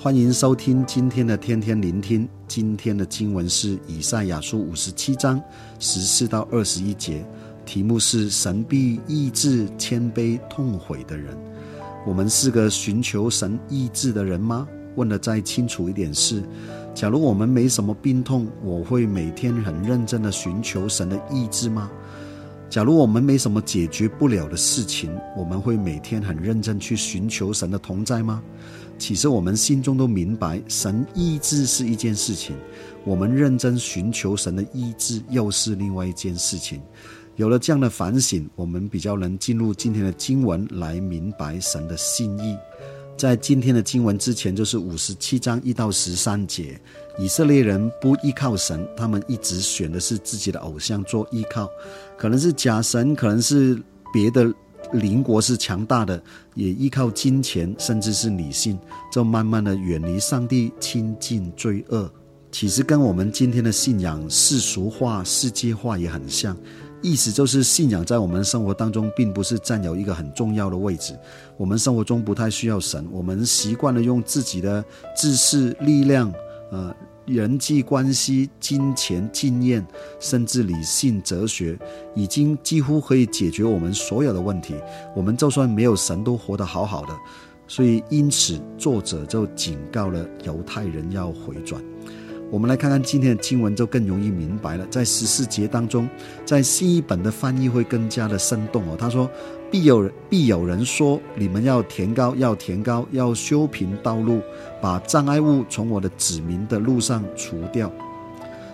欢迎收听今天的天天聆听。今天的经文是以赛亚书五十七章十四到二十一节，题目是“神必医治谦卑痛悔的人”。我们是个寻求神医治的人吗？问得再清楚一点是：假如我们没什么病痛，我会每天很认真的寻求神的医治吗？假如我们没什么解决不了的事情，我们会每天很认真去寻求神的同在吗？其实我们心中都明白，神医治是一件事情，我们认真寻求神的医治又是另外一件事情。有了这样的反省，我们比较能进入今天的经文来明白神的心意。在今天的经文之前，就是五十七章一到十三节，以色列人不依靠神，他们一直选的是自己的偶像做依靠，可能是假神，可能是别的。邻国是强大的，也依靠金钱，甚至是理性，就慢慢的远离上帝，亲近罪恶。其实跟我们今天的信仰世俗化、世界化也很像，意思就是信仰在我们生活当中并不是占有一个很重要的位置。我们生活中不太需要神，我们习惯了用自己的知识、力量，呃。人际关系、金钱、经验，甚至理性、哲学，已经几乎可以解决我们所有的问题。我们就算没有神，都活得好好的。所以，因此作者就警告了犹太人要回转。我们来看看今天的经文，就更容易明白了。在十四节当中，在新一本的翻译会更加的生动哦。他说。必有人必有人说：“你们要填高，要填高，要修平道路，把障碍物从我的子民的路上除掉。”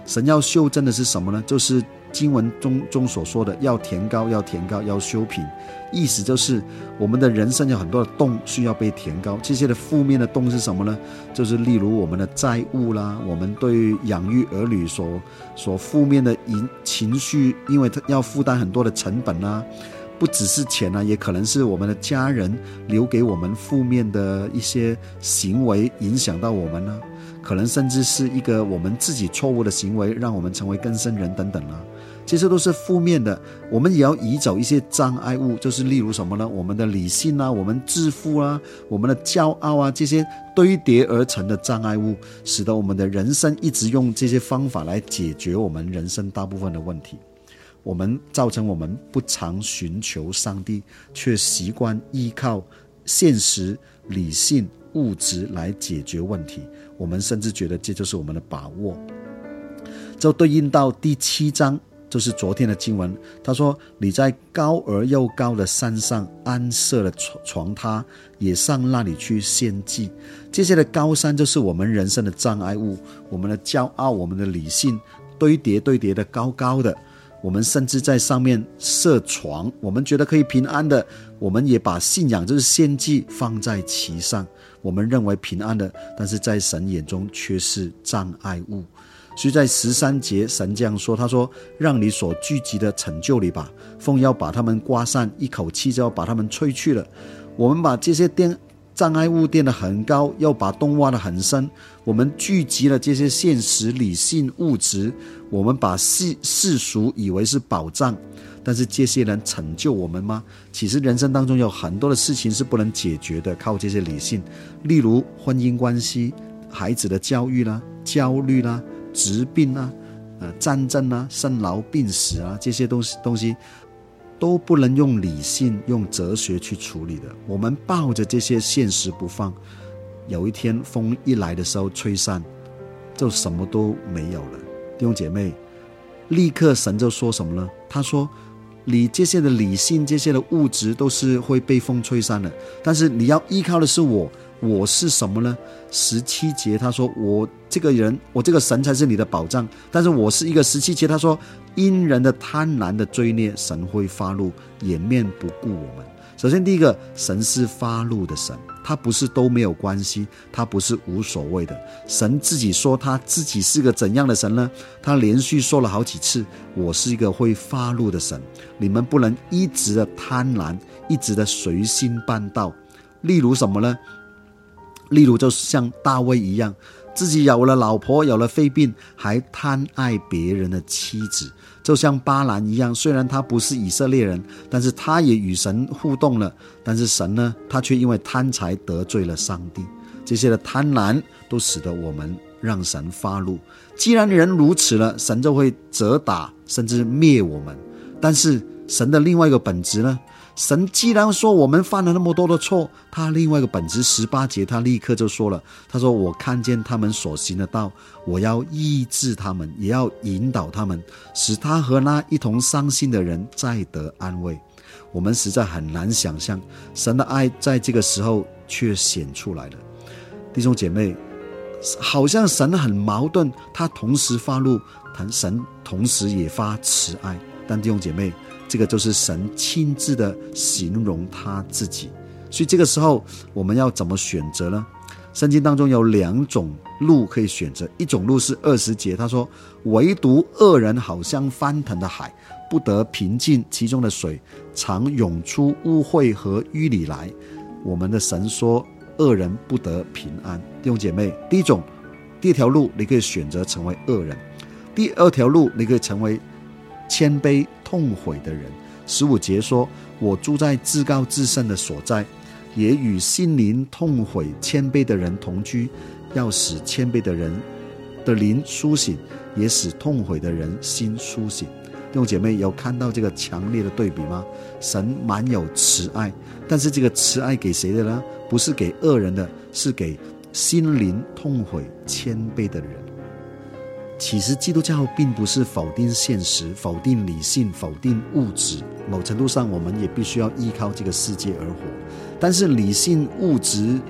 神要修正的是什么呢？就是经文中中所说的：“要填高，要填高，要修平。”意思就是我们的人生有很多的洞需要被填高。这些的负面的洞是什么呢？就是例如我们的债务啦，我们对养育儿女所所负面的情情绪，因为他要负担很多的成本啦。不只是钱呢，也可能是我们的家人留给我们负面的一些行为影响到我们呢，可能甚至是一个我们自己错误的行为，让我们成为更生人等等啊，这些都是负面的。我们也要移走一些障碍物，就是例如什么呢？我们的理性啊，我们自负啊，我们的骄傲啊，这些堆叠而成的障碍物，使得我们的人生一直用这些方法来解决我们人生大部分的问题。我们造成我们不常寻求上帝，却习惯依靠现实、理性、物质来解决问题。我们甚至觉得这就是我们的把握。就对应到第七章，就是昨天的经文。他说：“你在高而又高的山上安设了床床榻，也上那里去献祭。这些的高山就是我们人生的障碍物，我们的骄傲，我们的理性堆叠堆叠的高高的。”我们甚至在上面设床，我们觉得可以平安的，我们也把信仰就是献祭放在其上，我们认为平安的，但是在神眼中却是障碍物。所以在十三节，神这样说：“他说，让你所聚集的成就你吧，风要把他们刮散，一口气就要把他们吹去了。”我们把这些垫障碍物垫得很高，要把洞挖得很深。我们聚集了这些现实、理性、物质，我们把世世俗以为是宝藏，但是这些人成就我们吗？其实人生当中有很多的事情是不能解决的，靠这些理性，例如婚姻关系、孩子的教育啦、焦虑啦、疾病啊、呃战争啊、生老病死啊，这些东西东西都不能用理性、用哲学去处理的。我们抱着这些现实不放。有一天风一来的时候，吹散，就什么都没有了。弟兄姐妹，立刻神就说什么呢？他说：“你这些的理性、这些的物质都是会被风吹散的，但是你要依靠的是我。我是什么呢？”十七节他说：“我这个人，我这个神才是你的保障。”但是我是一个十七节他说：“因人的贪婪的罪孽，神会发怒，掩面不顾我们。”首先，第一个，神是发怒的神。他不是都没有关系，他不是无所谓的。神自己说他自己是个怎样的神呢？他连续说了好几次：“我是一个会发怒的神，你们不能一直的贪婪，一直的随心办道。”例如什么呢？例如就是像大卫一样。自己有了老婆，有了肺病，还贪爱别人的妻子，就像巴兰一样。虽然他不是以色列人，但是他也与神互动了。但是神呢，他却因为贪财得罪了上帝。这些的贪婪都使得我们让神发怒。既然人如此了，神就会责打甚至灭我们。但是神的另外一个本质呢？神既然说我们犯了那么多的错，他另外一个本质十八节，他立刻就说了：“他说我看见他们所行的道，我要医治他们，也要引导他们，使他和那一同伤心的人再得安慰。”我们实在很难想象神的爱在这个时候却显出来了。弟兄姐妹，好像神很矛盾，他同时发怒，神同时也发慈爱。但弟兄姐妹，这个就是神亲自的形容他自己，所以这个时候我们要怎么选择呢？圣经当中有两种路可以选择，一种路是二十节，他说：“唯独恶人好像翻腾的海，不得平静，其中的水常涌出污秽和淤泥来。”我们的神说，恶人不得平安。弟兄姐妹，第一种，第一条路你可以选择成为恶人；第二条路你可以成为。谦卑痛悔的人，十五节说：“我住在至高至圣的所在，也与心灵痛悔谦卑的人同居，要使谦卑的人的灵苏醒，也使痛悔的人心苏醒。”弟兄姐妹有看到这个强烈的对比吗？神满有慈爱，但是这个慈爱给谁的呢？不是给恶人的，是给心灵痛悔谦卑的人。其实基督教并不是否定现实、否定理性、否定物质。某程度上，我们也必须要依靠这个世界而活。但是，理性、物质、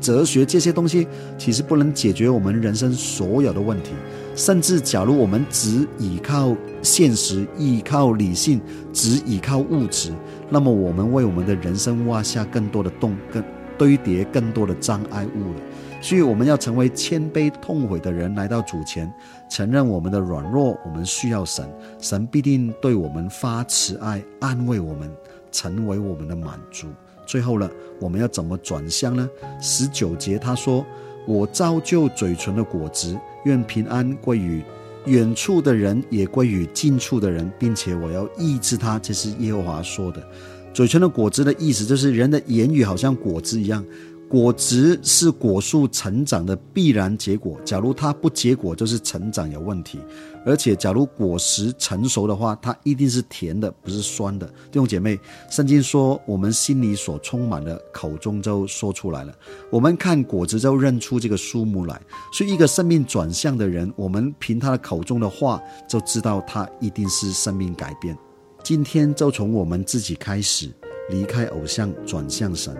哲学这些东西，其实不能解决我们人生所有的问题。甚至，假如我们只依靠现实、依靠理性、只依靠物质，那么我们为我们的人生挖下更多的洞，更堆叠更多的障碍物了。所以我们要成为谦卑痛悔的人，来到主前，承认我们的软弱，我们需要神，神必定对我们发慈爱，安慰我们，成为我们的满足。最后了，我们要怎么转向呢？十九节他说：“我造就嘴唇的果子，愿平安归于远处的人，也归于近处的人，并且我要医治他。”这是耶和华说的。嘴唇的果子的意思就是人的言语好像果子一样。果子是果树成长的必然结果。假如它不结果，就是成长有问题。而且，假如果实成熟的话，它一定是甜的，不是酸的。弟兄姐妹，圣经说，我们心里所充满的，口中就说出来了。我们看果子就认出这个树木来。所以，一个生命转向的人，我们凭他的口中的话，就知道他一定是生命改变。今天就从我们自己开始，离开偶像，转向神。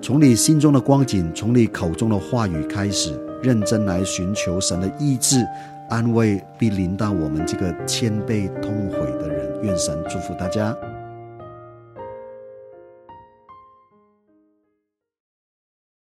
从你心中的光景，从你口中的话语开始，认真来寻求神的意志、安慰，必临到我们这个谦卑痛悔的人。愿神祝福大家。